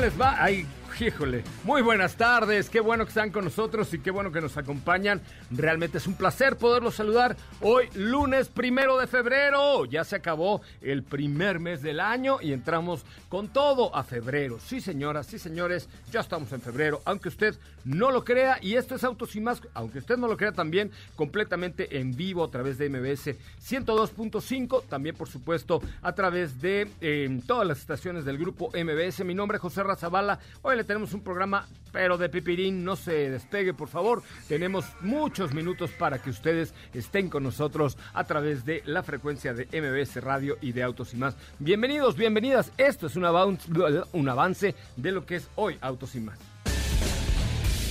les va? Ay, híjole, muy buenas tardes, qué bueno que están con nosotros y qué bueno que nos acompañan. Realmente es un placer poderlos saludar hoy, lunes primero de febrero. Ya se acabó el primer mes del año y entramos con todo a febrero. Sí, señoras, sí, señores, ya estamos en febrero, aunque usted no lo crea. Y esto es Autos y Más, aunque usted no lo crea también, completamente en vivo a través de MBS 102.5, también por supuesto a través de eh, todas las estaciones del grupo MBS. Mi nombre es José Razabala. Hoy le tenemos un programa, pero de pipirín, no se despegue, por favor. Tenemos muchos minutos para que ustedes estén con nosotros a través de la frecuencia de MBS Radio y de Autos y Más. Bienvenidos, bienvenidas. Esto es un avance, un avance de lo que es hoy Autos y Más.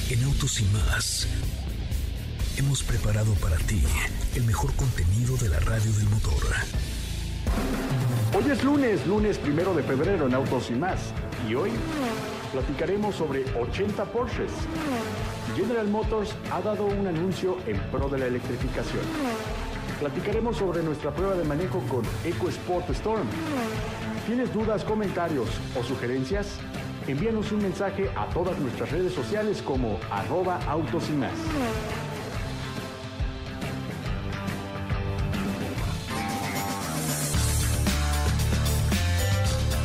En Autos y más hemos preparado para ti el mejor contenido de la radio del motor. Hoy es lunes, lunes primero de febrero en Autos y más. Y hoy platicaremos sobre 80 Porsches. General Motors ha dado un anuncio en pro de la electrificación. Platicaremos sobre nuestra prueba de manejo con EcoSport Storm. ¿Tienes dudas, comentarios o sugerencias? Envíanos un mensaje a todas nuestras redes sociales como arroba autos y más.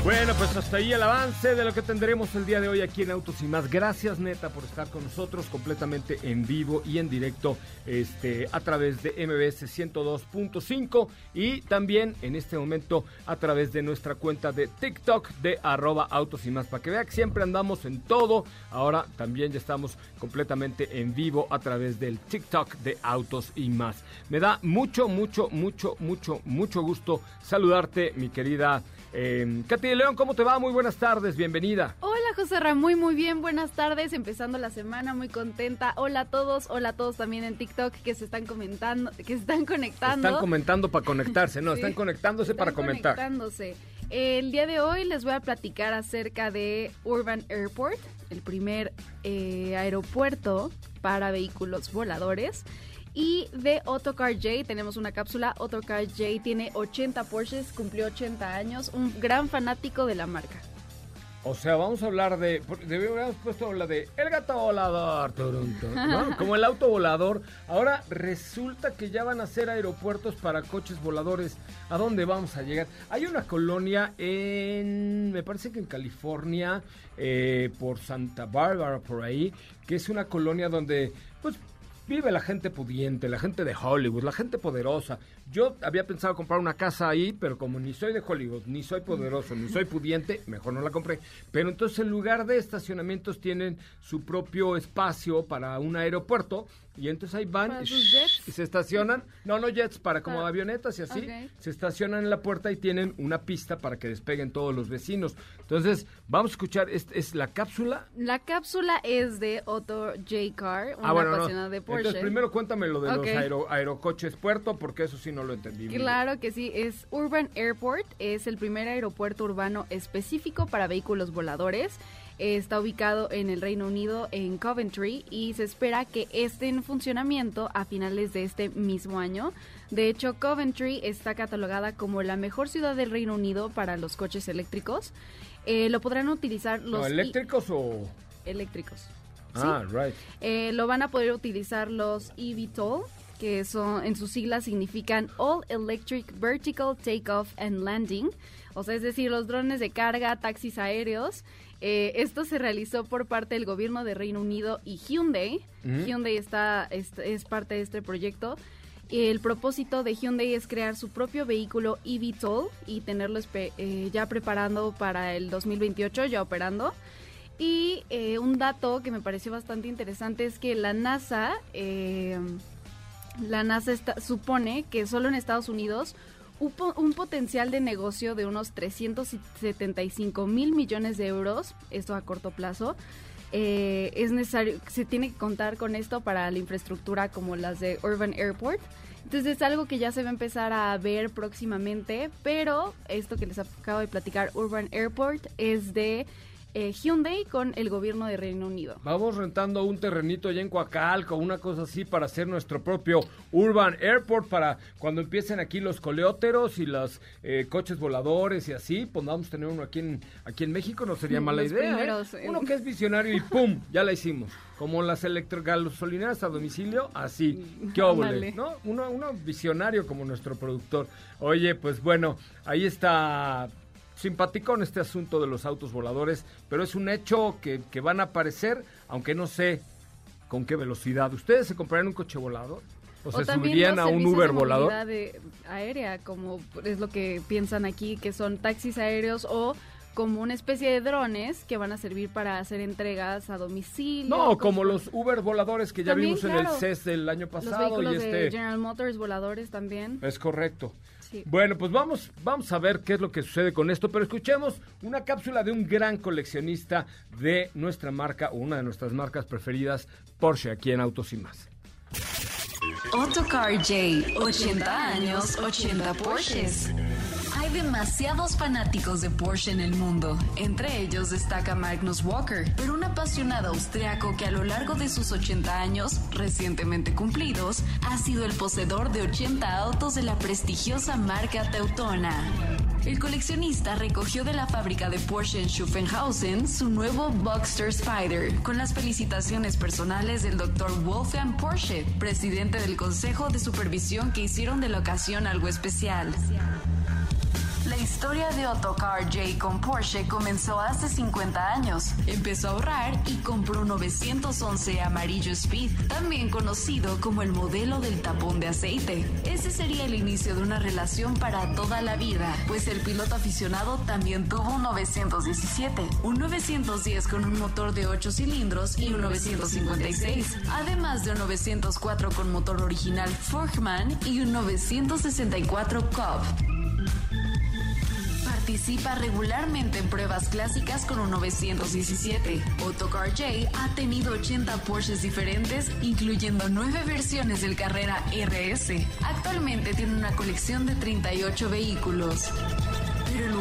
Bueno, pues hasta ahí el avance de lo que tendremos el día de hoy aquí en Autos y más. Gracias, neta, por estar con nosotros completamente en vivo y en directo este, a través de MBS 102.5 y también en este momento a través de nuestra cuenta de TikTok de arroba Autos y más. Para que vea que siempre andamos en todo. Ahora también ya estamos completamente en vivo a través del TikTok de Autos y más. Me da mucho, mucho, mucho, mucho, mucho gusto saludarte, mi querida eh, Katy de León, ¿cómo te va? Muy buenas tardes, bienvenida. Hola José Ra, muy muy bien, buenas tardes, empezando la semana, muy contenta. Hola a todos, hola a todos también en TikTok que se están comentando, que se están conectando. Están comentando para conectarse, no, Sí. están conectándose para Están comentar. conectándose. El día de hoy les voy a platicar acerca de Urban Airport, el primer eh, aeropuerto para vehículos voladores. Y de Autocar J tenemos una cápsula. Autocar J tiene 80 Porsches, cumplió 80 años, un gran fanático de la marca. O sea, vamos a hablar de. Deberíamos puesto la de El gato volador. ¿no? Como el auto volador. Ahora resulta que ya van a ser aeropuertos para coches voladores. ¿A dónde vamos a llegar? Hay una colonia en. Me parece que en California, eh, por Santa Bárbara, por ahí, que es una colonia donde, pues. Vive la gente pudiente, la gente de Hollywood, la gente poderosa. Yo había pensado comprar una casa ahí, pero como ni soy de Hollywood, ni soy poderoso, ni soy pudiente, mejor no la compré. Pero entonces en lugar de estacionamientos tienen su propio espacio para un aeropuerto y entonces ahí van ¿Para y, se estacionan. No, no jets, para como Ah, avionetas y así. Se estacionan en la puerta y tienen una pista para que despeguen todos los vecinos. Entonces vamos a escuchar, es, es la cápsula La cápsula es de Otto J. Carr, un Ah, bueno, no. apasionado de Porsche. Entonces, primero cuéntame lo de los aero- aerocoches puerto, porque eso sí no lo entendí. Claro que sí, es Urban Airport, es el primer aeropuerto urbano específico para vehículos voladores. Está ubicado en el Reino Unido, en Coventry, y se espera que esté en funcionamiento a finales de este mismo año. De hecho, Coventry está catalogada como la mejor ciudad del Reino Unido para los coches eléctricos. Eh, lo podrán utilizar los ¿No, eléctricos o...? eléctricos. Ah, right. Eh, lo van a poder utilizar los eVTOL, que son en sus siglas significan All Electric Vertical Takeoff and Landing, o sea, es decir, los drones de carga, taxis aéreos. Eh, esto se realizó por parte del gobierno de Reino Unido y Hyundai. Hyundai está, es, es parte de este proyecto. El propósito de Hyundai es crear su propio vehículo eVTOL y tenerlo eh, ya preparando para el 2028, ya operando. Y eh, un dato que me pareció bastante interesante es que la NASA, eh, la NASA supone que solo en Estados Unidos un, po- un potencial de negocio de unos 375 mil millones de euros, esto a corto plazo, eh, es necesario, se tiene que contar con esto para la infraestructura como las de Urban Airport. Entonces es algo que ya se va a empezar a ver próximamente, pero esto que les acabo de platicar, Urban Airport, es de eh, Hyundai con el gobierno de Reino Unido. Vamos rentando un terrenito allá en Coacalco, una cosa así, para hacer nuestro propio Urban Airport, para cuando empiecen aquí los coleóteros y los eh, coches voladores y así, podamos tener uno aquí en, aquí en México, no sería mala Los idea. ¿eh? primeros, eh. Uno que es visionario y ¡pum! Ya la hicimos. Como las electrogasolineras a domicilio, así. ¡Qué óvole! Ándale. ¿no? Uno, uno visionario como nuestro productor. Oye, pues bueno, ahí está simpaticón este asunto de los autos voladores, pero es un hecho que, que van a aparecer, aunque no sé con qué velocidad. ¿Ustedes se comprarían un coche volador? ¿O, se también subirían los a un Uber de volador? de- aérea, como es lo que piensan aquí, que son taxis aéreos o como una especie de drones que van a servir para hacer entregas a domicilio. No, como por- los Uber voladores que ya También, vimos en claro. el CES del año los pasado vehículos y de este General Motors voladores también. es correcto. Sí. Bueno, pues vamos, vamos a ver qué es lo que sucede con esto, pero escuchemos una cápsula de un gran coleccionista de nuestra marca, o una de nuestras marcas preferidas, Porsche, aquí en Autos y Más. Autocar J, 80 años, 80 Porsches. Demasiados fanáticos de Porsche en el mundo. Entre ellos destaca Magnus Walker, pero un apasionado austriaco que a lo largo de sus 80 años, recientemente cumplidos, ha sido el poseedor de 80 autos de la prestigiosa marca Teutona. El coleccionista recogió de la fábrica de Porsche en Schuffenhausen su nuevo Boxster Spider, con las felicitaciones personales del Dr. Wolfgang Porsche, presidente del Consejo de Supervisión que hicieron de la ocasión algo especial. La historia de Autocar J con Porsche comenzó hace 50 años. Empezó a ahorrar y compró un 911 amarillo Speed, también conocido como el modelo del tapón de aceite. Ese sería el inicio de una relación para toda la vida, pues el piloto aficionado también tuvo un 917, un 910 con un motor de 8 cilindros y un 956, además de un 904 con motor original Forkman y un 964 Cobb. Participa regularmente en pruebas clásicas con un 917. Autocar J ha tenido 80 Porsches diferentes, incluyendo 9 versiones del Carrera RS. Actualmente tiene una colección de 38 vehículos.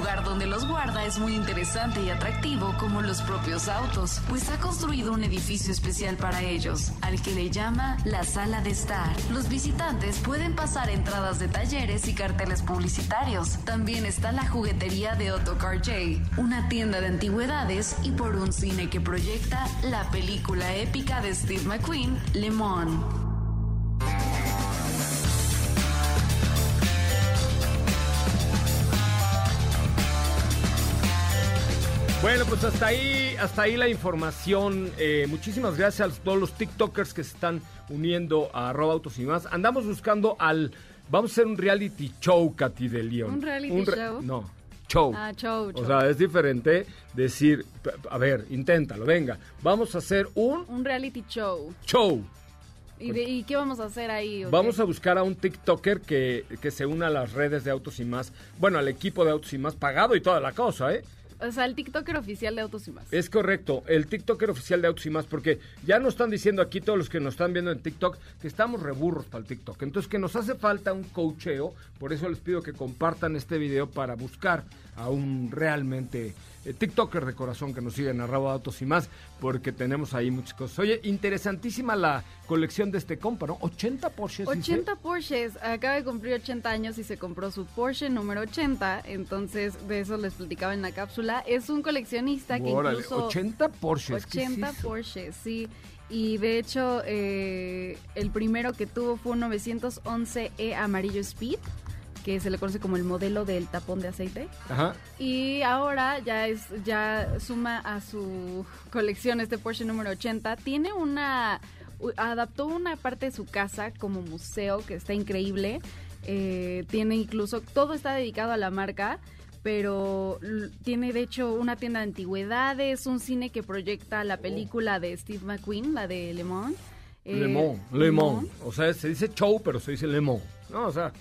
Lugar donde los guarda es muy interesante y atractivo como los propios autos, pues ha construido un edificio especial para ellos, al que le llama la sala de estar. Los visitantes pueden pasar entradas de talleres y carteles publicitarios. También está la juguetería de Autocar J, una tienda de antigüedades y por un cine que proyecta la película épica de Steve McQueen, Le Mans. Bueno, pues hasta ahí, hasta ahí la información. Eh, muchísimas gracias a todos los TikTokers que se están uniendo a arroba autos y más. Andamos buscando al. Vamos a hacer un reality show, Katy de León. ¿Un reality show? No, show. Ah, show, O show. sea, es diferente decir, a ver, inténtalo, venga. Vamos a hacer un Un reality show. show. ¿Y, de- y qué vamos a hacer ahí? o Vamos a buscar a un TikToker que, que se una a las redes de Autos y Más. Bueno, al equipo de Autos y Más pagado y toda la cosa, ¿eh? O sea, el TikToker oficial de Autos y Más. Es correcto, el TikToker oficial de Autos y Más, porque ya nos están diciendo aquí todos los que nos están viendo en TikTok que estamos reburros para el TikTok. Entonces que nos hace falta un coacheo, por eso les pido que compartan este video para buscar a un realmente eh, TikToker de corazón que nos siga en arroba Autos y Más, porque tenemos ahí muchas cosas. Oye, interesantísima la colección de este compa, ¿no? 80 Porsches. dice. 80 Porsches, acaba de cumplir 80 años y se compró su Porsche número 80, entonces de eso les platicaba en la cápsula. Es un coleccionista que Órale, incluso... 80 Porsches. ¿qué es 80 eso? Porsches, sí. Y de hecho, eh, el primero que tuvo fue un 911E amarillo Speed, que se le conoce como el modelo del tapón de aceite. Ajá. Y ahora ya es ya suma a su colección este Porsche número 80. Tiene una adaptó una parte de su casa como museo que está increíble. Eh, tiene incluso todo está dedicado a la marca. pero tiene de hecho una tienda de antigüedades, un cine que proyecta la película de Steve McQueen, la de Le Mans. eh, Le Mans, Le Mans. O sea, se dice show, pero se dice Le Mans. No, o sea,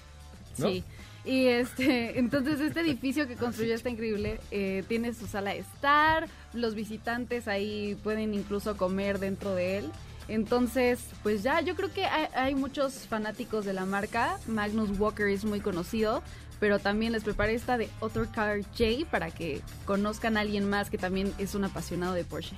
Sí. Y este, entonces este edificio que construyó está increíble. eh, tiene su sala de estar, los visitantes ahí pueden incluso comer dentro de él. Entonces, pues ya, yo creo que hay, hay muchos fanáticos de la marca. Magnus Walker es muy conocido, pero también les preparé esta de Other Car J para que conozcan a alguien más que también es un apasionado de Porsche.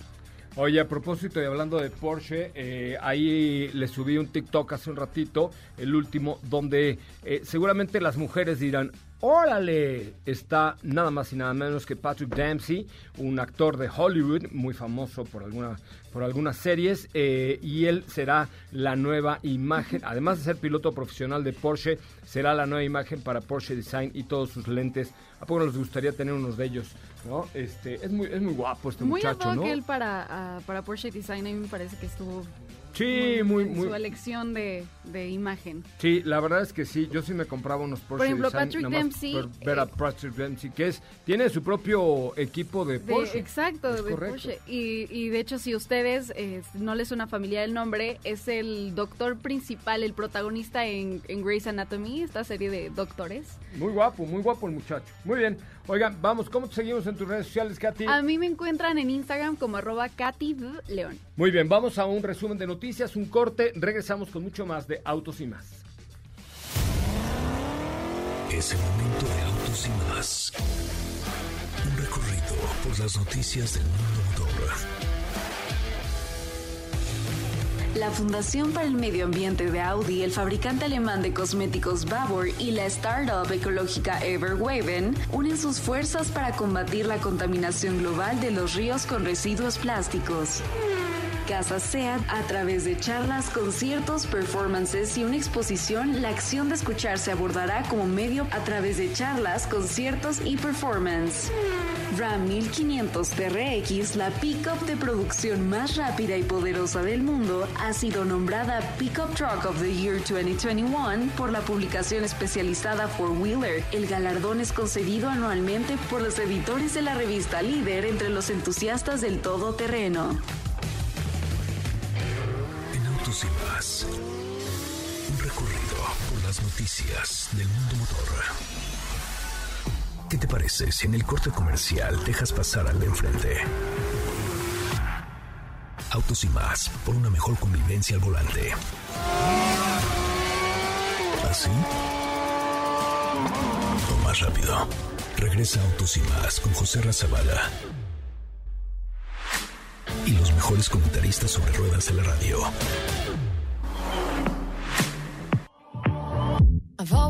Oye, a propósito y hablando de Porsche, eh, ahí le subí un TikTok hace un ratito, el último, donde eh, seguramente las mujeres dirán, órale, está nada más y nada menos que Patrick Dempsey, un actor de Hollywood muy famoso por alguna por algunas series eh, y él será la nueva imagen, además de ser piloto profesional de Porsche, será la nueva imagen para Porsche Design y todos sus lentes. ¿A poco nos gustaría tener unos de ellos? ¿no? Este, es muy es muy guapo este muy muchacho, ¿no? él para, ah, para Porsche Design, a mí me parece que estuvo Sí, muy, muy. su elección de, de imagen. Sí, la verdad es que sí. Yo sí me compraba unos Porsche ejemplo, Design Patrick Dempsey, por ver a eh, Patrick Dempsey, que es tiene su propio equipo de De- Porsche. exacto, Es de correcto. Porsche. Y, y de hecho, si ustedes eh, no les suena familiar el nombre, es el doctor principal, el protagonista en, en Grey's Anatomy, esta serie de doctores. Muy guapo, muy guapo el muchacho. Muy bien. Oigan, vamos, ¿cómo te seguimos en tus redes sociales, Katy? A mí me encuentran en Instagram como arroba Katy. León. Muy bien, vamos a un resumen de noticias, un corte. Regresamos con mucho más de Autos y más. Es el momento de autos y más. Un recorrido por las noticias del mundo motor. La Fundación para el Medio Ambiente de Audi, el fabricante alemán de cosméticos Babor y la startup ecológica Everwaven unen sus fuerzas para combatir la contaminación global de los ríos con residuos plásticos. Casa SEAT, a través de charlas, conciertos, performances y una exposición, la acción de escuchar se abordará como medio a través de charlas, conciertos y performance. Ram 1500 TRX, la pickup de producción más rápida y poderosa del mundo, ha sido nombrada Pickup Truck of the Year 2021 por la publicación especializada Four Wheeler. El galardón es concedido anualmente por los editores de la revista Líder entre los entusiastas del todoterreno. Del mundo motor. ¿Qué te parece si en el corte comercial dejas pasar al de enfrente? Autos y más, por una mejor convivencia al volante. ¿Así? O más rápido. Regresa Autos y más con José Razabala. Y los mejores comentaristas sobre ruedas de la radio.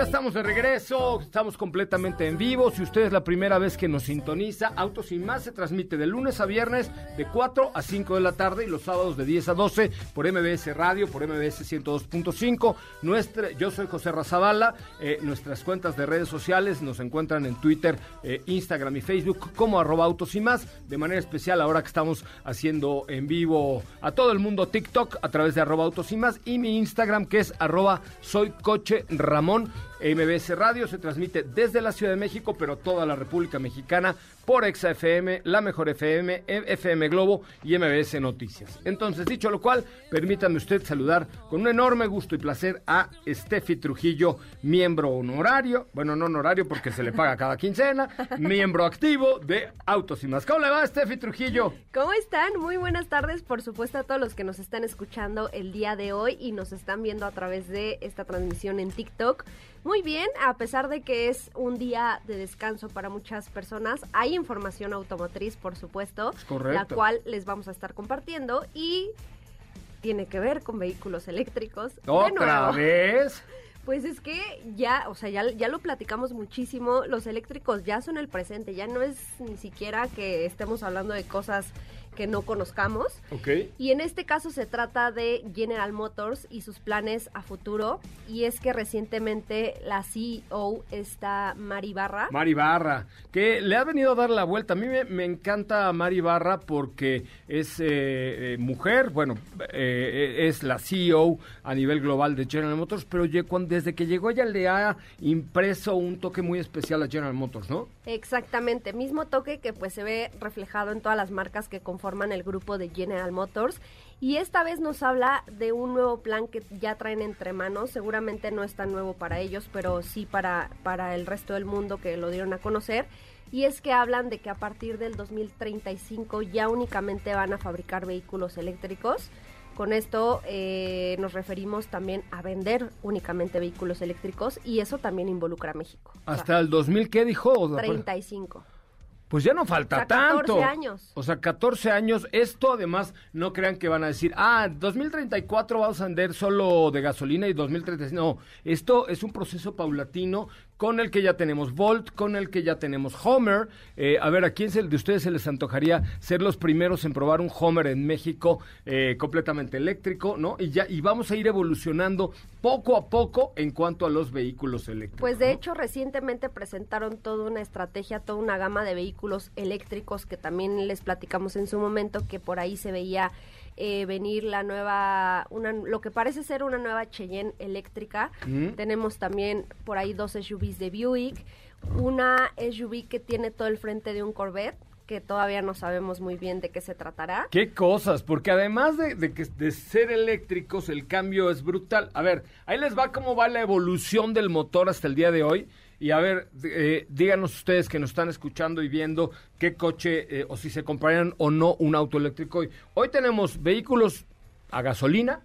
ya estamos de regreso, estamos completamente en vivo. Si usted es la primera vez que nos sintoniza, Autos y Más se transmite de lunes a viernes de 4 a 5 de la tarde y los sábados de 10 a 12 por MBS Radio, por MBS 102.5. Nuestra, yo soy José Razabala, eh, nuestras cuentas de redes sociales nos encuentran en Twitter, eh, Instagram y Facebook como arroba Autos y Más. De manera especial ahora que estamos haciendo en vivo a todo el mundo TikTok a través de arroba Autos y Más y mi Instagram que es arroba soy Ramón MBS Radio se transmite desde la Ciudad de México, pero toda la República Mexicana por Exa FM, La Mejor FM, FM Globo y MBS Noticias. Entonces, dicho lo cual, permítame usted saludar con un enorme gusto y placer a Steffi Trujillo, miembro honorario, bueno, no honorario porque se le paga cada quincena, miembro activo de Autos y Más. ¿Cómo le va, Steffi Trujillo? ¿Cómo están? Muy buenas tardes, por supuesto, a todos los que nos están escuchando el día de hoy y nos están viendo a través de esta transmisión en TikTok. Muy bien, a pesar de que es un día de descanso para muchas personas, hay información automotriz, por supuesto, la cual les vamos a estar compartiendo y tiene que ver con vehículos eléctricos. ¿Otra vez? Pues es que ya, o sea, ya, ya lo platicamos muchísimo, los eléctricos ya son el presente, ya no es ni siquiera que estemos hablando de cosas que no conozcamos. Okay. Y en este caso se trata de General Motors y sus planes a futuro. Y es que recientemente la CEO está Mari Barra. Mari Barra, que le ha venido a dar la vuelta. A mí me, encanta Mari Barra porque es eh, eh, mujer, bueno, eh, es la CEO a nivel global de General Motors, pero desde que llegó ella le ha impreso un toque muy especial a General Motors, ¿no? Exactamente, mismo toque que pues se ve reflejado en todas las marcas que conforman el grupo de General Motors. Y esta vez nos habla de un nuevo plan que ya traen entre manos, seguramente no es tan nuevo para ellos, pero sí para, para el resto del mundo que lo dieron a conocer. Y es que hablan de que a partir del 2035 ya únicamente van a fabricar vehículos eléctricos. Con esto eh, nos referimos también a vender únicamente vehículos eléctricos y eso también involucra a México. ¿Hasta el 2000 qué dijo? 35. Pues ya no falta o sea, 14 tanto. años. O sea, 14 años. Esto además, no crean que van a decir, ah, 2034 vamos a vender solo de gasolina y 2035. No, esto es un proceso paulatino con el que ya tenemos Volt, con el que ya tenemos Homer. Eh, a ver, ¿a quién de ustedes se les antojaría ser los primeros en probar un Homer en México eh, completamente eléctrico, ¿no? Y ya y vamos a ir evolucionando poco a poco en cuanto a los vehículos eléctricos. Pues de hecho recientemente presentaron toda una estrategia, toda una gama de vehículos eléctricos que también les platicamos en su momento que por ahí se veía eh, venir la nueva, una, lo que parece ser una nueva Cheyenne eléctrica. Tenemos también por ahí dos SUVs de Buick, una SUV que tiene todo el frente de un Corvette que todavía no sabemos muy bien de qué se tratará. Qué cosas, porque además de, que de ser eléctricos, el cambio es brutal. A ver, ahí les va cómo va la evolución del motor hasta el día de hoy. Y a ver, eh, díganos ustedes que nos están escuchando y viendo qué coche eh, o si se comprarían o no un auto eléctrico hoy. Hoy tenemos vehículos a gasolina,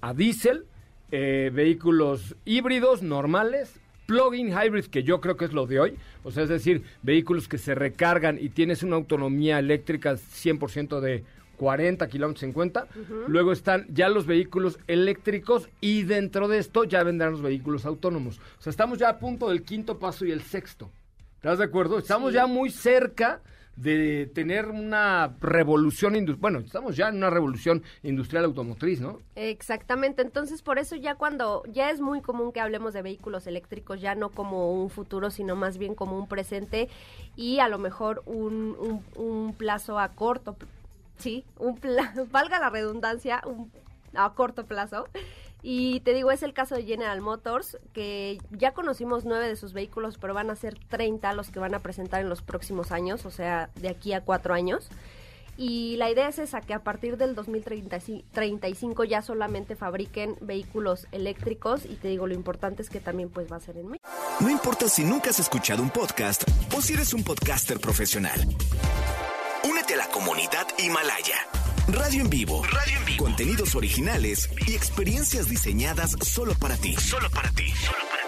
a diésel, eh, vehículos híbridos normales, plug-in hybrid, que yo creo que es lo de hoy, o sea, es decir, vehículos que se recargan y tienes una autonomía eléctrica 100% de 40 kilómetros 50. Luego están ya los vehículos eléctricos y dentro de esto ya vendrán los vehículos autónomos. O sea, estamos ya a punto del quinto paso y el sexto. ¿Estás de acuerdo? Estamos ya muy cerca de tener una revolución industrial. Bueno, estamos ya en una revolución industrial automotriz, ¿no? Exactamente. Entonces, por eso ya cuando ya es muy común que hablemos de vehículos eléctricos, ya no como un futuro, sino más bien como un presente y a lo mejor un, un, un plazo a corto Sí, un valga la redundancia, un, a corto plazo. Y te digo, es el caso de General Motors, que ya conocimos nueve de sus vehículos, pero van a ser 30 los que van a presentar en los próximos años, o sea, de aquí a cuatro años. Y la idea es esa, que a partir del 2035 ya solamente fabriquen vehículos eléctricos y te digo, lo importante es que también pues va a ser en México. No importa si nunca has escuchado un podcast o si eres un podcaster profesional. A la comunidad Himalaya. Radio en vivo. Radio en vivo. Contenidos originales y experiencias diseñadas solo para ti. Solo para ti.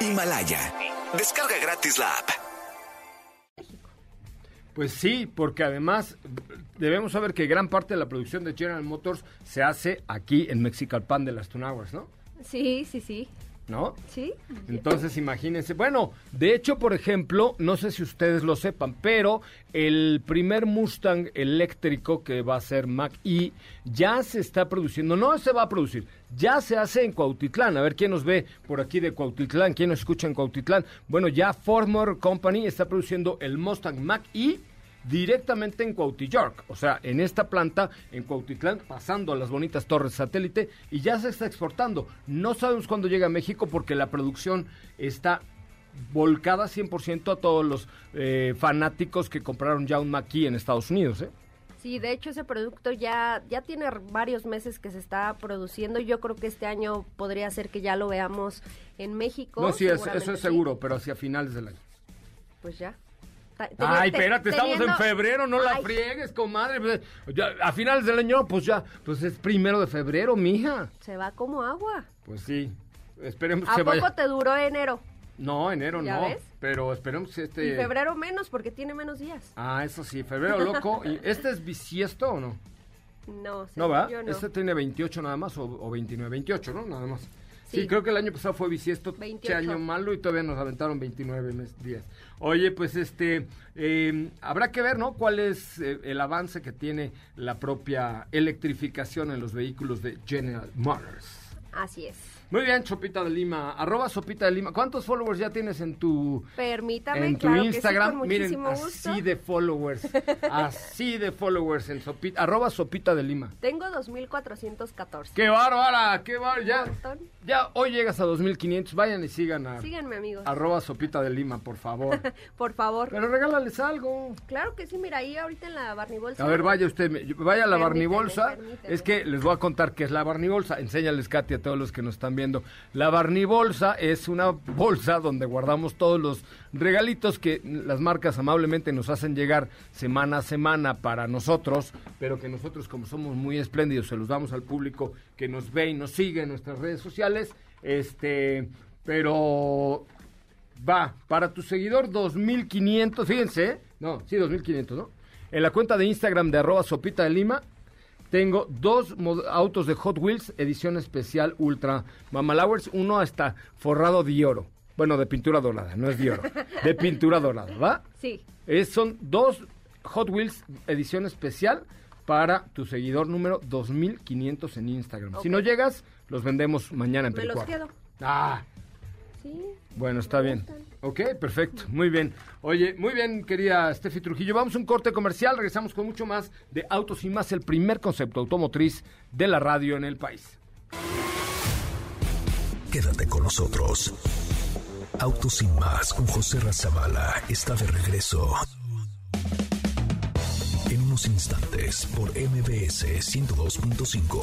Himalaya. Descarga gratis la app. Pues sí, porque además debemos saber que gran parte de la producción de General Motors se hace aquí en Mexicalpan de las Tunaguas, ¿no? Sí, sí, sí. ¿No? Sí. Entonces, imagínense. Bueno, de hecho, por ejemplo, no sé si ustedes lo sepan, pero el primer Mustang eléctrico que va a ser Mac E ya se está produciendo. No se va a producir, ya se hace en Cuautitlán. A ver quién nos ve por aquí de Cuautitlán, quién nos escucha en Cuautitlán. Bueno, ya Ford Motor Company está produciendo el Mustang Mac E directamente en Cuautitlán, o sea, en esta planta en Cuautitlán, pasando a las bonitas torres satélite y ya se está exportando. No sabemos cuándo llega a México porque la producción está volcada 100% a todos los eh, fanáticos que compraron ya un Maquis en Estados Unidos, ¿eh? Sí, de hecho ese producto ya, ya tiene varios meses que se está produciendo. Yo creo que este año podría ser que ya lo veamos en México. No, sí, es- eso es sí. seguro, pero hacia finales del año. Pues ya. Ay, te- espérate, estamos en febrero, no la Ay, friegues, comadre. Pues, ya, a finales del año, pues ya, pues es primero de febrero, mija. Se va como agua. Pues sí, esperemos ¿A que poco vaya. te duró enero? No, enero ¿Ya no, ves? pero esperemos que este... Y febrero menos porque tiene menos días. Ah, eso sí, febrero loco. ¿Y ¿Este es bisiesto o no? No, No, según ¿verdad? yo no. Este tiene 28 nada más o, o 29, 28, ¿no? Nada más. Sí. Sí. creo que el año pasado fue bisiesto, 28. che año malo y todavía nos aventaron 29 mes- días. Oye, pues este, eh, habrá que ver, ¿no? ¿Cuál es eh, el avance que tiene la propia electrificación en los vehículos de General Motors? Así es. Muy bien, Sopita de Lima, arroba Sopita de Lima. ¿Cuántos followers ya tienes en tu, Permítame, en tu claro que sí, Instagram? con Miren, gusto. así de followers, así de followers en Sopita, arroba Sopita de Lima. Tengo 2414. ¡Qué bárbara! ¡Qué bárbara! Ya, ya hoy llegas a 2500. Vayan y sigan a Síganme, amigos. arroba sopita de Lima, por favor. Por favor. Pero regálales algo. Claro que sí, mira, ahí ahorita en la Barney Bolsa. A ver, vaya usted, vaya a la Permíteme, Barnibolsa. permíteme. Es que les voy a contar qué es la Barnibolsa. Enséñales, Katy, a todos los que nos están viendo. La Barnibolsa es una bolsa donde guardamos todos los regalitos que las marcas amablemente nos hacen llegar semana a semana para nosotros, pero que nosotros, como somos muy espléndidos, se los damos al público que nos ve y nos sigue en nuestras redes sociales. Este, pero Va, para tu seguidor 2500, fíjense, ¿eh? no, sí, 2500, ¿no? En la cuenta de Instagram de arroba sopita de Lima, tengo dos autos de Hot Wheels, edición especial Ultra Mamalowers, uno hasta forrado de oro. Bueno, de pintura dorada, no es de oro, de pintura dorada, ¿va? Sí. Es- son dos Hot Wheels edición especial para tu seguidor número 2500 en Instagram. Si no llegas, los vendemos mañana en Me los quedo. Ah, Sí. bueno, está bien. Ok, perfecto. Muy bien. Oye, muy bien, querida Steffi Trujillo. Vamos a un corte comercial. Regresamos con mucho más de Autos y Más, el primer concepto automotriz de la radio en el país. Quédate con nosotros. Autos sin más con José Razabala está de regreso. En unos instantes por MBS 102.5.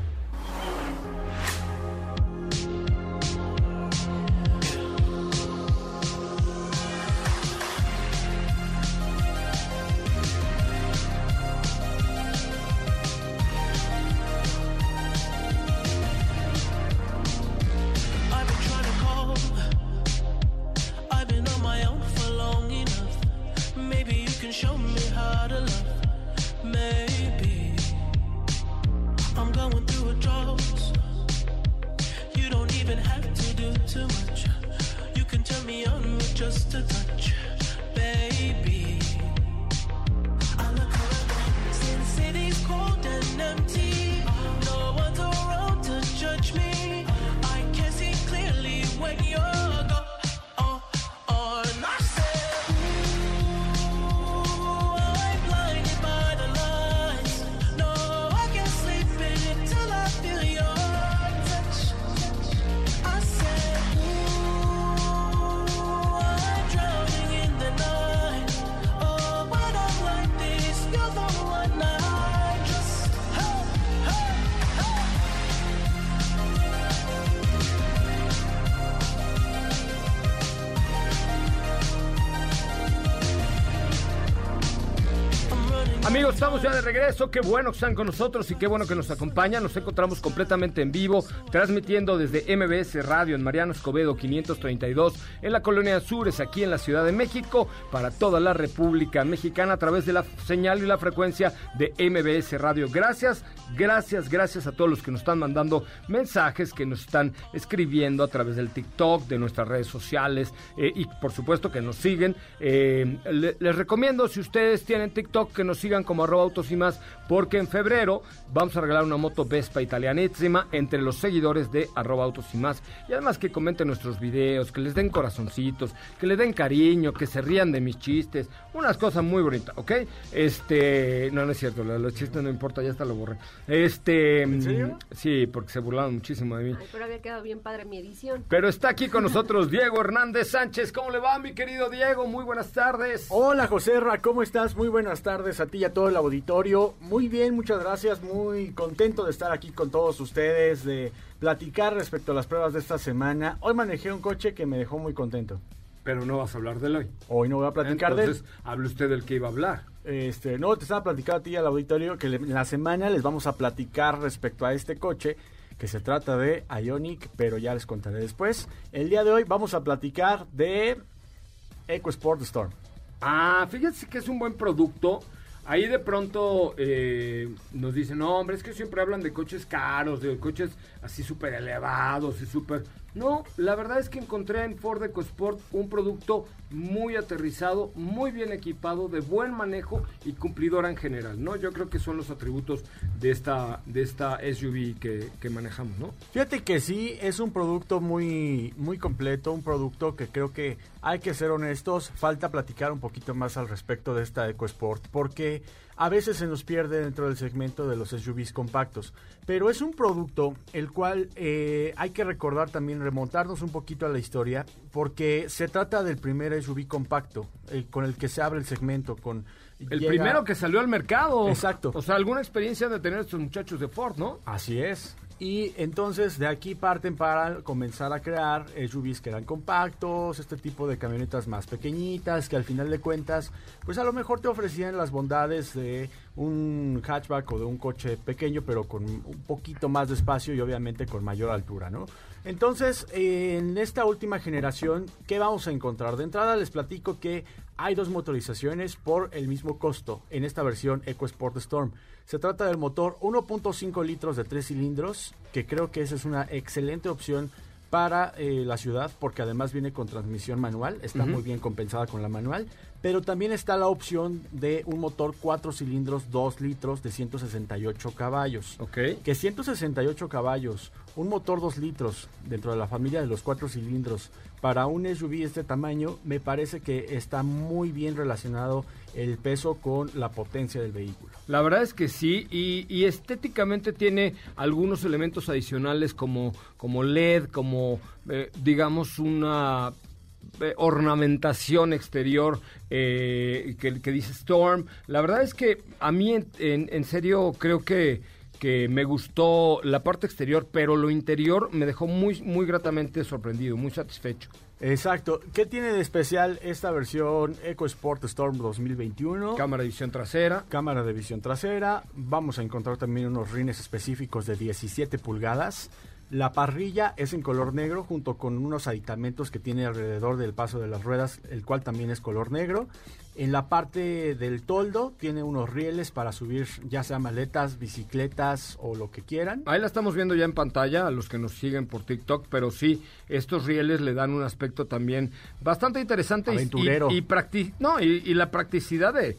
Regreso. Qué bueno que están con nosotros y qué bueno que nos acompañan. Nos encontramos completamente en vivo, transmitiendo desde MBS Radio en Mariano Escobedo 532 en la Colonia Sures, aquí en la Ciudad de México, para toda la República Mexicana a través de la señal y la frecuencia de MBS Radio. Gracias, gracias, gracias a todos los que nos están mandando mensajes, que nos están escribiendo a través del TikTok, de nuestras redes sociales eh, y por supuesto que nos siguen. Eh, le- les recomiendo, si ustedes tienen TikTok, que nos sigan como arroba porque en febrero vamos a regalar una moto Vespa italianísima entre los seguidores de arroba autos y más. Y además que comenten nuestros videos, que les den corazoncitos, que le den cariño, que se rían de mis chistes, unas cosas muy bonitas, ¿ok? Este, no, no es cierto, lo- los chistes no importa, ya hasta lo borré. Este, ¿En serio? mm, Sí, porque se burlaron muchísimo de mí. Ay, pero había quedado bien padre mi edición. Pero está aquí con nosotros Diego Hernández Sánchez. ¿Cómo le va, mi querido Diego? Muy buenas tardes. Hola José Ra, ¿cómo estás? Muy buenas tardes a ti y a todo el auditorio. Muy bien, muchas gracias. Muy contento de estar aquí con todos ustedes, de platicar respecto a las pruebas de esta semana. Hoy manejé un coche que me dejó muy contento. Pero no vas a hablar de él hoy. Hoy no voy a platicar Entonces, de hable usted del que iba a hablar. Este, no, te estaba platicando a ti al auditorio que le- en la semana les vamos a platicar respecto a este coche que se trata de Ionic, pero ya les contaré después. El día de hoy vamos a platicar de EcoSport Storm. Ah, fíjense que es un buen producto. Ahí de pronto eh, nos dicen, no, hombre, es que siempre hablan de coches caros, de coches así súper elevados y súper... No, la verdad es que encontré en Ford EcoSport un producto muy aterrizado, muy bien equipado, de buen manejo y cumplidora en general, ¿no? Yo creo que son los atributos de esta, de esta SUV que, que manejamos, ¿no? Fíjate que sí, es un producto muy, muy completo, un producto que creo que hay que ser honestos, falta platicar un poquito más al respecto de esta EcoSport, porque a veces se nos pierde dentro del segmento de los SUVs compactos, pero es un producto el cual eh, hay que recordar también, remontarnos un poquito a la historia, porque se trata del primer SUV compacto eh, con el que se abre el segmento, con... El llega- primero que salió al mercado. Exacto. O sea, alguna experiencia de tener estos muchachos de Ford, ¿no? Así es. Y entonces de aquí parten para comenzar a crear SUVs que eran compactos, este tipo de camionetas más pequeñitas, que al final de cuentas, pues a lo mejor te ofrecían las bondades de un hatchback o de un coche pequeño, pero con un poquito más de espacio y obviamente con mayor altura, ¿no? Entonces, en esta última generación, ¿qué vamos a encontrar? De entrada les platico que hay dos motorizaciones por el mismo costo en esta versión EcoSport Storm. Se trata del motor 1.5 litros de 3 cilindros, que creo que esa es una excelente opción para eh, la ciudad, porque además viene con transmisión manual, está muy bien compensada con la manual, pero también está la opción de un motor 4 cilindros 2 litros de 168 caballos. Ok. Que 168 caballos, un motor 2 litros dentro de la familia de los 4 cilindros para un SUV de este tamaño, me parece que está muy bien relacionado el peso con la potencia del vehículo. La verdad es que sí, y, estéticamente tiene algunos elementos adicionales como, como LED, como eh, digamos una eh, ornamentación exterior eh, que, que dice Storm. La verdad es que a mí en, en- en serio creo que, que me gustó la parte exterior, pero lo interior me dejó muy, muy gratamente sorprendido, muy satisfecho. Exacto. ¿Qué tiene de especial esta versión EcoSport Storm 2021? Cámara de visión trasera. cámara de visión trasera. Vamos a encontrar también unos rines específicos de 17 pulgadas. La parrilla es en color negro junto con unos aditamentos que tiene alrededor del paso de las ruedas, el cual también es color negro. En la parte del toldo tiene unos rieles para subir ya sea maletas, bicicletas o lo que quieran. Ahí la estamos viendo ya en pantalla a los que nos siguen por TikTok, pero sí, estos rieles le dan un aspecto también bastante interesante Aventurero. y, y, practi- no, y, y la practicidad de,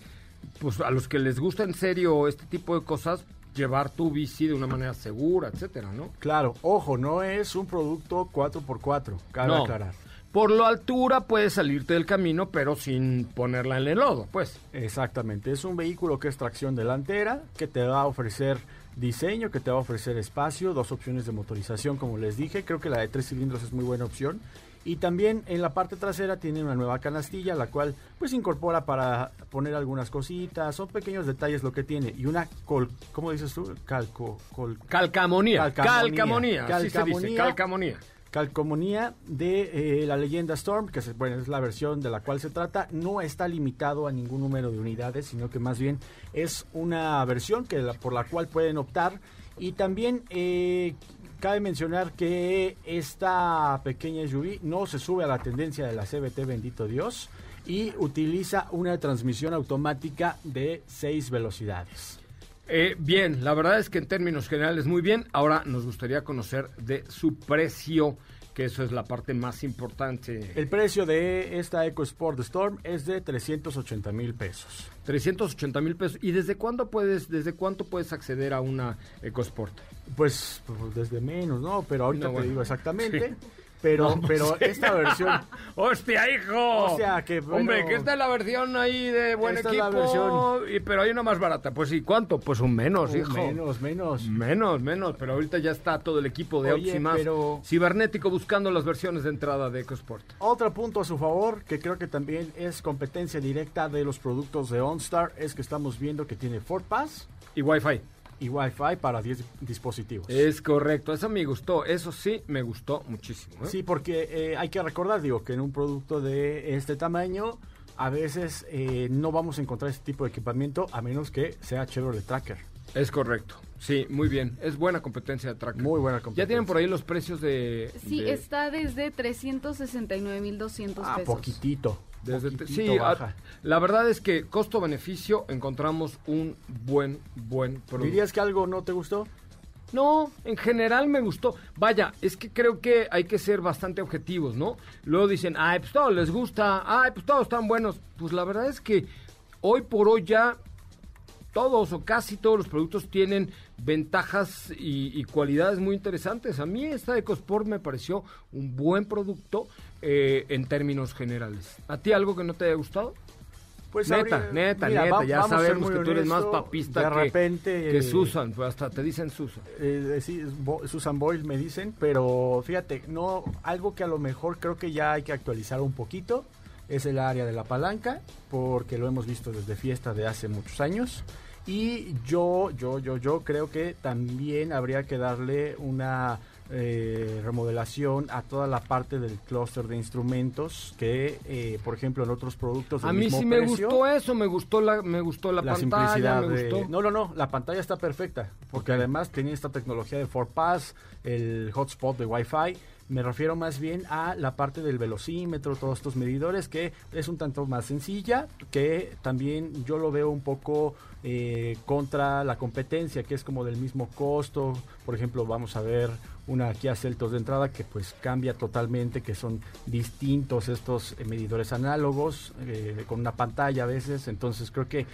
pues a los que les gusta en serio este tipo de cosas, llevar tu bici de una manera segura, etcétera, ¿no? Claro, ojo, no es un producto 4x4, cabe No. aclarar. Por la altura puedes salirte del camino, pero sin ponerla en el lodo, pues. Exactamente, es un vehículo que es tracción delantera, que te va a ofrecer diseño, que te va a ofrecer espacio, dos opciones de motorización, como les dije, creo que la de tres cilindros es muy buena opción. Y también en la parte trasera tiene una nueva canastilla, la cual pues incorpora para poner algunas cositas, son pequeños detalles lo que tiene. Y una, col, ¿cómo dices tú? Calco, col, Calcamonía. Calcamonía. Calcamonía. así se dice, Calcamonía. calcomanía de eh, la leyenda Storm, que se- bueno, es la versión de la cual se trata, no está limitado a ningún número de unidades, sino que más bien es una versión que la- por la cual pueden optar. Y también eh, cabe mencionar que esta pequeña SUV no se sube a la tendencia de la CBT, bendito Dios, y utiliza una transmisión automática de 6 velocidades. Eh, bien, la verdad es que en términos generales muy bien. Ahora nos gustaría conocer de su precio que eso es la parte más importante. El precio de esta EcoSport Storm es de 380 mil pesos. 380 mil pesos. ¿Y desde cuándo puedes, desde cuánto puedes acceder a una EcoSport? Pues, pues, desde menos, ¿no? Pero ahorita No, te bueno. digo exactamente. Sí. Pero, No, pero esta versión, ¡Hostia, hijo! O sea, que, bueno, Hombre, que esta es la versión ahí de buen esta es la equipo, versión. y, pero hay una más barata. Pues, ¿y cuánto? Pues un menos, hijo. menos, menos. Menos, menos, pero ahorita ya está todo el equipo de Oye, más pero- cibernético buscando las versiones de entrada de EcoSport. Otro punto a su favor, que creo que también es competencia directa de los productos de OnStar, es que estamos viendo que tiene Ford Pass Y Wi-Fi. Y Wi-Fi para 10 dispositivos. Es correcto, eso me gustó, eso sí me gustó muchísimo. ¿eh? Sí, porque eh, hay que recordar, digo, que en un producto de este tamaño, a veces eh, no vamos a encontrar este tipo de equipamiento a menos que sea Chevrolet Tracker. Es correcto, sí, muy bien. Es buena competencia de tracker. Muy buena ¿Ya competencia. tienen por ahí los precios de...? Sí, de- está desde 369.200 Ah, pesos. poquitito. Desde sí, baja. a- la verdad es que costo-beneficio encontramos un buen, buen producto. ¿Dirías que algo no te gustó? No, en general me gustó. Vaya, es que creo que hay que ser bastante objetivos, ¿no? Luego dicen, ay, pues todos les gusta, ay, pues todos están buenos. Pues la verdad es que hoy por hoy ya todos o casi todos los productos tienen ventajas y, y cualidades muy interesantes. A mí esta EcoSport me pareció un buen producto eh, en términos generales. ¿A ti algo que no te haya gustado? Pues neta, neta, mira, neta, va- ya sabemos que tú eres más papista de que, repente, que eh, Susan, pues hasta te dicen Susan. Eh, sí, Bo- Susan Boyle me dicen, pero fíjate, no algo que a lo mejor creo que ya hay que actualizar un poquito es el área de la palanca, porque lo hemos visto desde fiesta de hace muchos años. Y yo, yo, yo, yo creo que también habría que darle una eh, remodelación a toda la parte del clúster de instrumentos que, eh, por ejemplo, en otros productos A mí mismo sí me precio, gustó eso, me gustó la, me gustó la, la pantalla, simplicidad me de- gustó. No, no, no, la pantalla está perfecta, porque además tenía esta tecnología de 4Pass, el hotspot de Wi-Fi. Me refiero más bien a la parte del velocímetro, todos estos medidores, que es un tanto más sencilla, que también yo lo veo un poco eh, contra la competencia, que es como del mismo costo. Por ejemplo, vamos a ver una Kia Celtos de entrada que pues cambia totalmente, que son distintos estos eh, medidores análogos, eh, con una pantalla a veces. Entonces creo que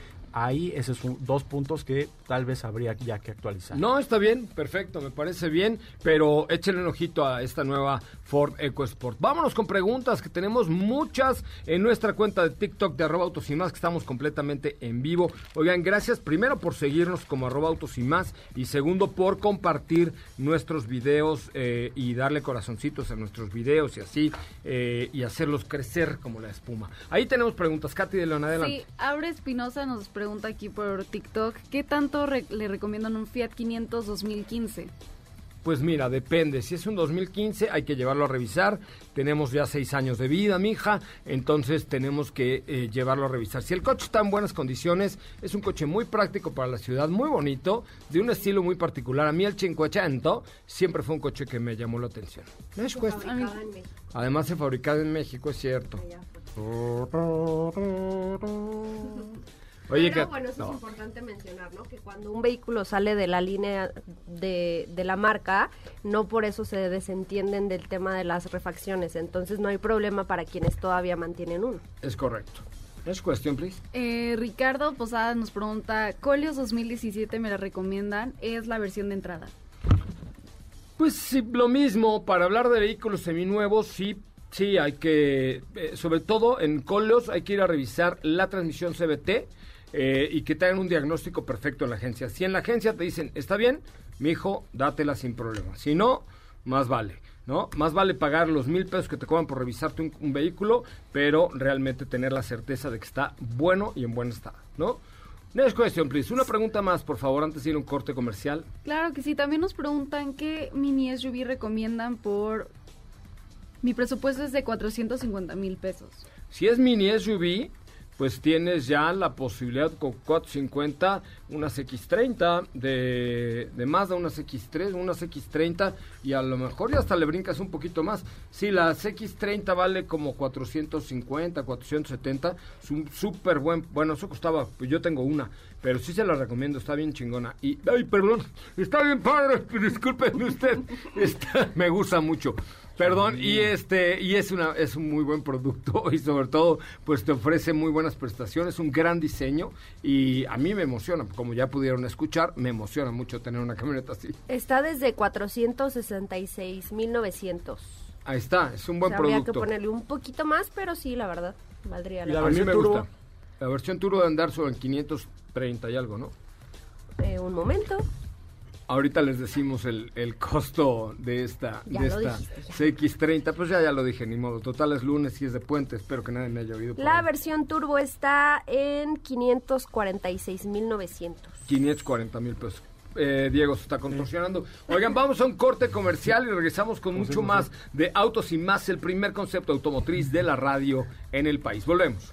ahí esos son dos puntos que tal vez habría ya que actualizar. No, está bien, perfecto, me parece bien, pero échenle un ojito a esta nueva Ford EcoSport. Vámonos con preguntas, que tenemos muchas en nuestra cuenta de TikTok de arroba autos y más, que estamos completamente en vivo. Oigan, gracias primero por seguirnos como arroba autos y más, y segundo por compartir nuestros videos eh, y darle corazoncitos a nuestros videos y así, eh, y hacerlos crecer como la espuma. Ahí tenemos preguntas, Katy de León, adelante. Sí, Aure Espinosa nos pregunta aquí por TikTok, ¿qué tanto re- le recomiendan un Fiat 500 2015? Pues mira, depende. Si es un 2015, hay que llevarlo a revisar. Tenemos ya seis años de vida, mija. Entonces tenemos que eh, llevarlo a revisar. Si el coche está en buenas condiciones, es un coche muy práctico para la ciudad, muy bonito, de un estilo muy particular. A mí el 500 siempre fue un coche que me llamó la atención. Es cuesta. Además, se fabricado en México, es cierto. Oye, Pero que- bueno, eso no. es importante mencionar, ¿no? Que cuando un vehículo sale de la línea de, de la marca, no por eso se desentienden del tema de las refacciones. Entonces no hay problema para quienes todavía mantienen uno. es correcto. Es cuestión, please. Eh, Ricardo Posada nos pregunta, Coleos 2017 me la recomiendan, es la versión de entrada. Pues sí, lo mismo, para hablar de vehículos seminuevos, sí, sí, hay que, eh, sobre todo en Coleos, hay que ir a revisar la transmisión CBT eh, y que te hagan un diagnóstico perfecto en la agencia. Si en la agencia te dicen, está bien, mi hijo, dátela sin problema. Si no, más vale, ¿no? Más vale pagar los mil pesos que te cobran por revisarte un, un vehículo, pero realmente tener la certeza de que está bueno y en buen estado, ¿no? Next question, please. Una pregunta más, por favor, antes de ir a un corte comercial. Claro que sí, también nos preguntan qué mini SUV recomiendan por... Mi presupuesto es de 450 mil pesos. Si es mini SUV, pues tienes ya la posibilidad con 450, unas X30 de, de Mazda, unas X3, unas X30 y a lo mejor ya hasta le brincas un poquito más. Si la X30 vale como 450, 470, es un súper buen, bueno, eso costaba, pues yo tengo una, pero sí se la recomiendo, está bien chingona. Y, ay, perdón, está bien padre, discúlpeme usted, me gusta mucho. Perdón, y este, y es una, es un muy buen producto y sobre todo, pues te ofrece muy buenas prestaciones, un gran diseño y a mí me emociona, como ya pudieron escuchar, me emociona mucho tener una camioneta así. Está desde 466.900. Ahí está, es un buen O sea, habría que producto. ponerle un poquito más, pero sí, la verdad, valdría ¿Y la la A mí pena. me versión gusta. turbo? La versión turbo de andar sobre en 530 y algo, ¿no? Eh, un momento. Ahorita les decimos el, el costo de esta, Ya de lo esta dijiste, CX30, pues ya ya lo dije, ni modo. Total es lunes y es de puente, espero que nadie me haya oído. La ahí. versión turbo está en 546.900. 540 mil pesos. Eh, Diego se está contorsionando. Oigan, vamos a un corte comercial y regresamos con mucho más de Autos y Más, el primer concepto automotriz de la radio en el país. Volvemos.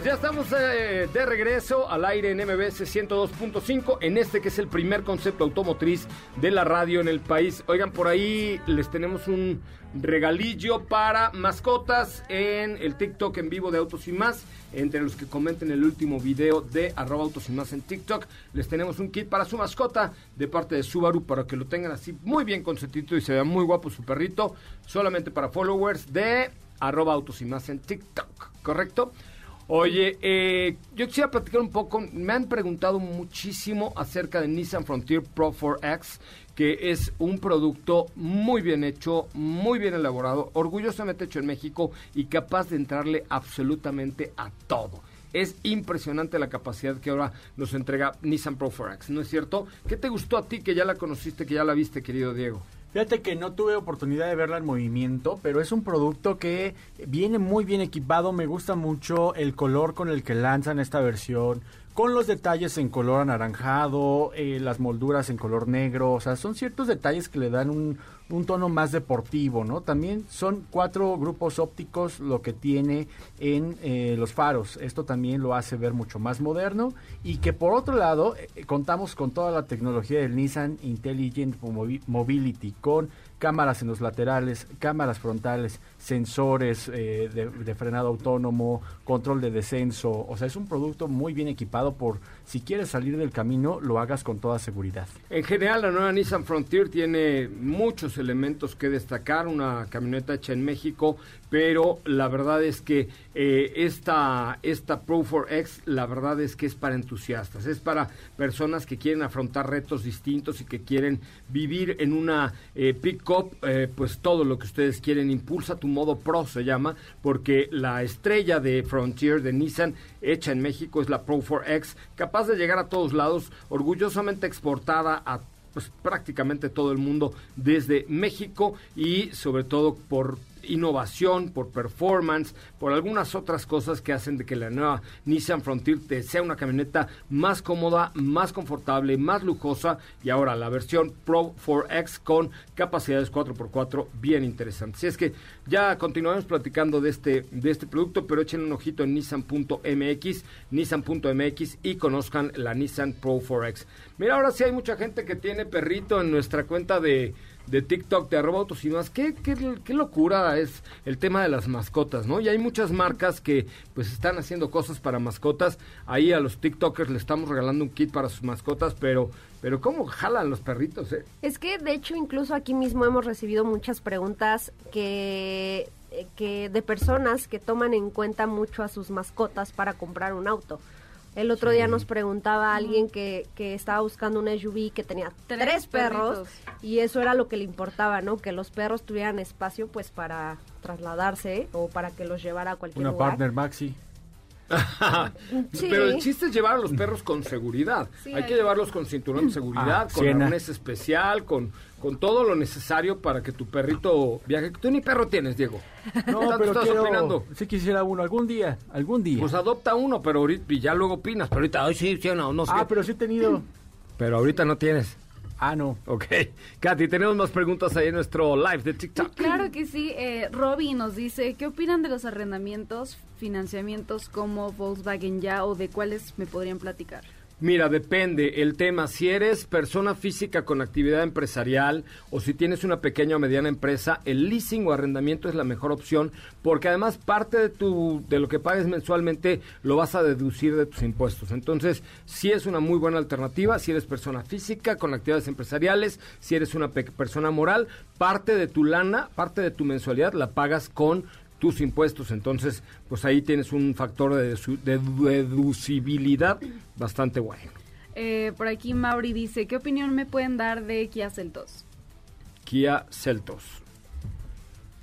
Amigos, ya estamos eh, de regreso al aire en MBS 102.5 en este que es el primer concepto automotriz de la radio en el país. Oigan, por ahí les tenemos un regalillo para mascotas en el TikTok en vivo de Autos y Más. Entre los que comenten el último video de Autos y Más en TikTok, les tenemos un kit para su mascota de parte de Subaru para que lo tengan así muy bien consentito y se vea muy guapo su perrito. Solamente para followers de arroba Autos y Más en TikTok, ¿correcto? Oye, eh, yo quisiera platicar un poco. Me han preguntado muchísimo acerca de Nissan Frontier Pro 4X, que es un producto muy bien hecho, muy bien elaborado, orgullosamente hecho en México y capaz de entrarle absolutamente a todo. Es impresionante la capacidad que ahora nos entrega Nissan Pro 4X, ¿no es cierto? ¿Qué te gustó a ti que ya la conociste, que ya la viste, querido Diego? Fíjate que no tuve oportunidad de verla en movimiento, pero es un producto que viene muy bien equipado. Me gusta mucho el color con el que lanzan esta versión, con los detalles en color anaranjado, eh, las molduras en color negro. O sea, son ciertos detalles que le dan un, tono más deportivo, ¿no? También son cuatro grupos ópticos lo que tiene en eh, los faros. Esto también lo hace ver mucho más moderno y que por otro lado eh, contamos con toda la tecnología del Nissan Intelligent Mobi- Mobility con cámaras en los laterales, cámaras frontales, sensores eh, de, frenado autónomo, control de descenso. O sea, es un producto muy bien equipado por si quieres salir del camino, lo hagas con toda seguridad. En general, la nueva Nissan Frontier tiene muchos elementos que destacar, una camioneta hecha en México, pero la verdad es que eh, esta, esta Pro 4X, la verdad es que es para entusiastas, es para personas que quieren afrontar retos distintos y que quieren vivir en una eh, pick-up, eh, pues todo lo que ustedes quieren, impulsa tu modo Pro se llama, porque la estrella de Frontier de Nissan hecha en México es la Pro 4X, capaz de llegar a todos lados, orgullosamente exportada a pues prácticamente todo el mundo desde México y sobre todo por innovación, por performance, por algunas otras cosas que hacen de que la nueva Nissan Frontier te sea una camioneta más cómoda, más confortable, más lujosa y ahora la versión Pro 4X con capacidades 4x4 bien interesantes. Así es que ya continuaremos platicando de este de este producto, pero echen un ojito en nissan.mx, nissan.mx y conozcan la Nissan Pro 4X. Mira, ahora sí hay mucha gente que tiene perrito en nuestra cuenta de de TikTok de arroba autos y más. ¿Qué, qué, qué locura es el tema de las mascotas, ¿no? Y hay muchas marcas que pues están haciendo cosas para mascotas. Ahí a los TikTokers le estamos regalando un kit para sus mascotas, pero pero cómo jalan los perritos, ¿eh? Es que de hecho incluso aquí mismo hemos recibido muchas preguntas que, eh, que de personas que toman en cuenta mucho a sus mascotas para comprar un auto. El otro día nos preguntaba alguien que, que estaba buscando una SUV que tenía Tres tres, perros perritos. y eso era lo que le importaba, ¿no? Que los perros tuvieran espacio pues para trasladarse o para que los llevara a cualquier Una lugar. partner maxi. Sí. Pero el chiste es llevar a los perros con seguridad. Sí, hay que llevarlos con cinturón de seguridad, Ah, con arnés especial, con, con todo lo necesario para que tu perrito viaje. Tú ni perro tienes, Diego. No, Tanto pero estás quiero, opinando. sí quisiera uno algún día, algún día. Pues adopta uno, pero ahorita y ya luego opinas. Pero ahorita, ay, sí, sí, no, no sé. ah, pero sí he tenido. Pero ahorita no tienes. Ah, no. Ok. Katy, tenemos más preguntas ahí en nuestro live de TikTok. Claro que sí. Eh, Robbie nos dice, ¿qué opinan de los arrendamientos, financiamientos como Volkswagen Ya o de cuáles me podrían platicar? Mira, depende el tema. Si eres persona física con actividad empresarial o si tienes una pequeña o mediana empresa, el leasing o arrendamiento es la mejor opción porque además parte de tu de lo que pagues mensualmente lo vas a deducir de tus impuestos. Entonces, sí es una muy buena alternativa si eres persona física con actividades empresariales, si eres una pe- persona moral, parte de tu lana, parte de tu mensualidad la pagas con tus impuestos. Entonces, pues ahí tienes un factor de, deducibilidad bastante bueno. Eh, por aquí Mauri dice, ¿qué opinión me pueden dar de Kia Celtos? Kia Celtos.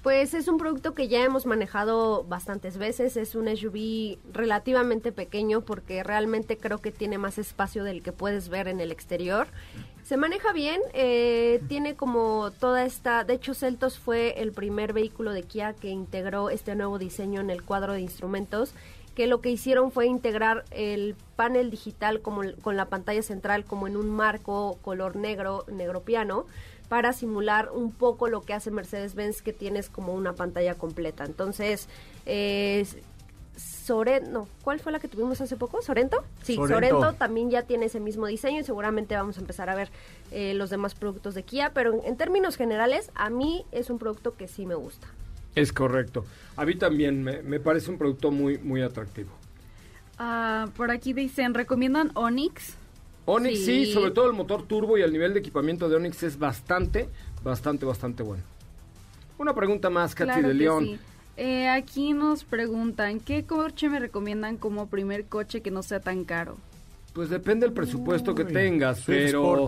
Pues es un producto que ya hemos manejado bastantes veces. Es un SUV relativamente pequeño porque realmente creo que tiene más espacio del que puedes ver en el exterior. Se maneja bien, eh, tiene como toda esta... De hecho, Celtos fue el primer vehículo de Kia que integró este nuevo diseño en el cuadro de instrumentos que lo que hicieron fue integrar el panel digital como, con la pantalla central como en un marco color negro, negro piano, para simular un poco lo que hace Mercedes-Benz, que tienes como una pantalla completa. Entonces, eh, Sorento, no, ¿cuál fue la que tuvimos hace poco? ¿Sorento? Sí, Sorento. Sorento, también ya tiene ese mismo diseño y seguramente vamos a empezar a ver eh, los demás productos de Kia, pero en, en términos generales, a mí es un producto que sí me gusta. Es correcto. A mí también me, me parece un producto muy, muy atractivo. Ah, por aquí dicen, ¿recomiendan Onix? Onix sí. Sí. sobre todo el motor turbo y el nivel de equipamiento de Onix es bastante, bastante, bastante bueno. Una pregunta más, Katy Claro de León. sí. Eh, aquí nos preguntan, ¿qué coche me recomiendan como primer coche que no sea tan caro? Pues depende del presupuesto que tengas, pero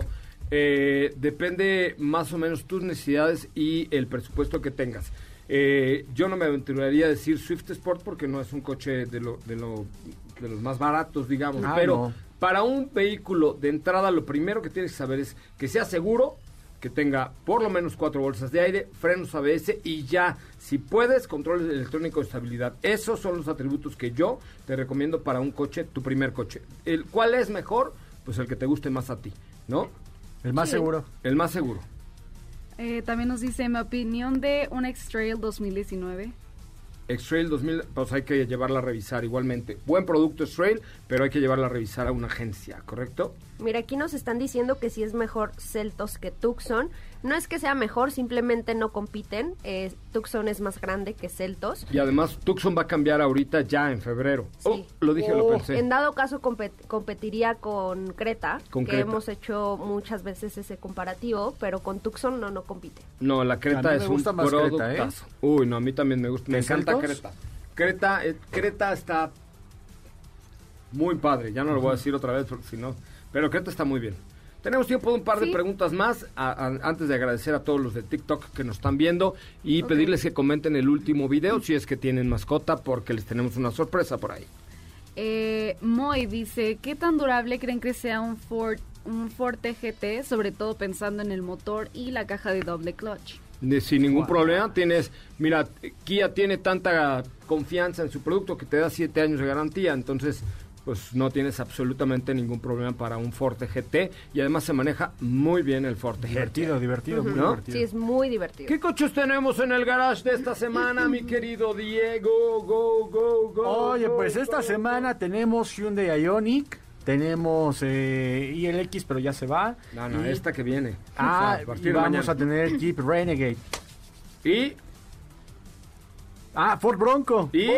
eh, depende más o menos tus necesidades y el presupuesto que tengas. Eh, yo no me aventuraría a decir Swift Sport porque no es un coche de, lo, de, lo- de los más baratos, digamos, Ah, pero no. para un vehículo de entrada lo primero que tienes que saber es que sea seguro, que tenga por lo menos cuatro bolsas de aire, frenos ABS y ya, si puedes, control electrónico de estabilidad. Esos son los atributos que yo te recomiendo para un coche, tu primer coche. El cuál es mejor, pues el que te guste más a ti, ¿no? El más Sí. seguro. El más seguro. Eh, también nos dice mi opinión de un X-Trail 2019. X-Trail 2000, pues hay que llevarla a revisar igualmente. Buen producto X-Trail, pero hay que llevarla a revisar a una agencia, ¿correcto? Mira, aquí nos están diciendo que sí es mejor Celtos que Tucson. No es que sea mejor, simplemente no compiten. Eh, Tucson es más grande que Celtos. Y además Tucson va a cambiar ahorita ya en febrero. Oh, lo dije, lo pensé. En dado caso compet- competiría con Creta, Con que Creta. hemos hecho muchas veces ese comparativo, pero con Tucson no, no compite. No, la A Creta me es un más Creta, ¿eh? Uy, no, a mí también me gusta. Me ¿De encanta Celtos? Creta. Creta, eh, Creta está muy padre. Ya no lo voy a decir otra vez porque si no. Pero Creta está muy bien. Tenemos tiempo de un par de preguntas más a- a- antes de agradecer a todos los de TikTok que nos están viendo y pedirles que comenten el último video si es que tienen mascota porque les tenemos una sorpresa por ahí. Eh, Moy dice, ¿qué tan durable creen que sea un Ford, un Ford TGT, sobre todo pensando en el motor y la caja de doble clutch? De- sin ningún problema tienes, mira, Kia tiene tanta confianza en su producto que te da siete años de garantía, entonces pues no tienes absolutamente ningún problema para un Forte GT y además se maneja muy bien el Forte Divertido, GT. divertido, muy ¿No? divertido. Sí, es muy divertido. ¿Qué coches tenemos en el garage de esta semana, mi querido Diego? Go, go, go. Oye, go, pues esta go. semana tenemos Hyundai Ioniq, tenemos eh, ILX, pero ya se va. No, no, Y- esta que viene. Ah, O sea, a partir y de vamos mañana. a tener Jeep Renegade. Y, Ah, Ford Bronco. y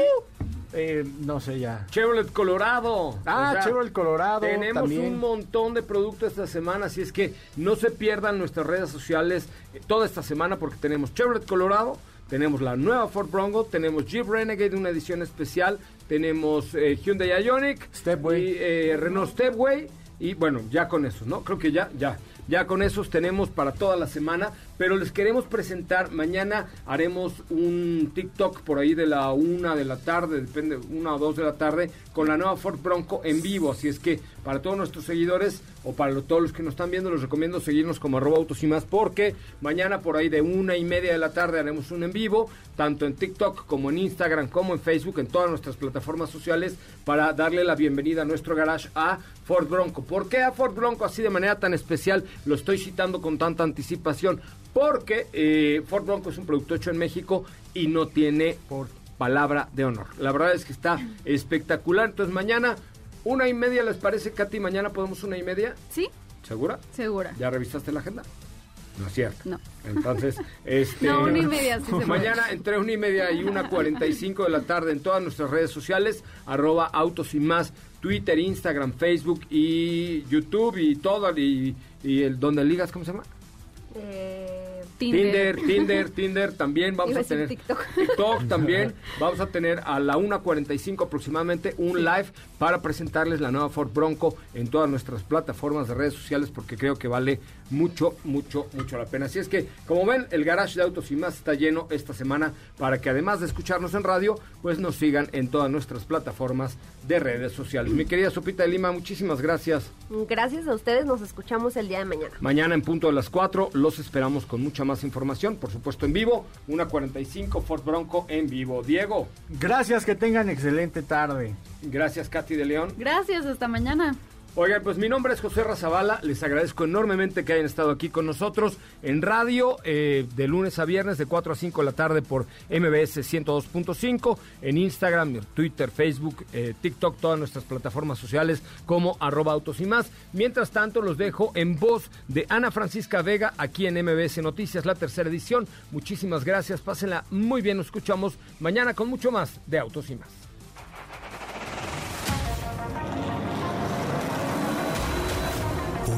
Eh, no sé ya. Chevrolet Colorado. Ah, Chevrolet Colorado Tenemos también. un montón de productos esta semana, así es que no se pierdan nuestras redes sociales eh, toda esta semana porque tenemos Chevrolet Colorado, tenemos la nueva Ford Bronco, tenemos Jeep Renegade, una edición especial, tenemos eh, Hyundai Ioniq, Stepway. y eh, Renault Stepway y bueno, ya con esos, ¿no? Creo que ya, ya. Ya con esos tenemos para toda la semana, pero les queremos presentar, mañana haremos un TikTok por ahí de la una de la tarde, depende, una o dos de la tarde, con la nueva Ford Bronco en vivo, así es que para todos nuestros seguidores o para todos los que nos están viendo, les recomiendo seguirnos como arroba autos y más, porque mañana por ahí de una y media de la tarde haremos un en vivo, tanto en TikTok como en Instagram, como en Facebook, en todas nuestras plataformas sociales, para darle la bienvenida a nuestro garage a Ford Bronco. ¿Por qué a Ford Bronco así de manera tan especial? Lo estoy citando con tanta anticipación. Porque eh, Ford Bronco es un producto hecho en México y no tiene por palabra de honor. La verdad es que está espectacular. Entonces mañana, una y media, ¿les parece, Katy? Mañana podemos una y media. ¿Sí? ¿Segura? Segura. ¿Ya revisaste la agenda? No es cierto. No. Entonces, este... No, una y media, sí se puede. Mañana entre una y media y una cuarenta y cinco de la tarde en todas nuestras redes sociales, arroba autos y más, Twitter, Instagram, Facebook y YouTube y todo, y, y el donde ligas, ¿cómo se llama? Eh, Tinder, Tinder, Tinder también vamos Iba a tener TikTok. TikTok también vamos a tener a la 1.45 aproximadamente un live para presentarles la nueva Ford Bronco en todas nuestras plataformas de redes sociales porque creo que vale mucho, mucho, mucho la pena. Así es que, como ven, el garage de autos y más está lleno esta semana para que además de escucharnos en radio, pues nos sigan en todas nuestras plataformas de redes sociales. Mi querida Sopita de Lima, muchísimas gracias. Gracias a ustedes, nos escuchamos el día de mañana. Mañana en punto de las 4 los esperamos con mucha más información, por supuesto en vivo, una 45 Ford Bronco en vivo. Diego, Gracias, que tengan excelente tarde. gracias Katy de León. Gracias, hasta mañana. Oigan, pues mi nombre es José Razabala, les agradezco enormemente que hayan estado aquí con nosotros en radio eh, de lunes a viernes de 4 a 5 de la tarde por MBS 102.5, en Instagram, Twitter, Facebook, eh, TikTok, todas nuestras plataformas sociales como arroba autos y más. Mientras tanto, los dejo en voz de Ana Francisca Vega aquí en MBS Noticias, la tercera edición. Muchísimas gracias, pásenla muy bien, nos escuchamos mañana con mucho más de autos y más.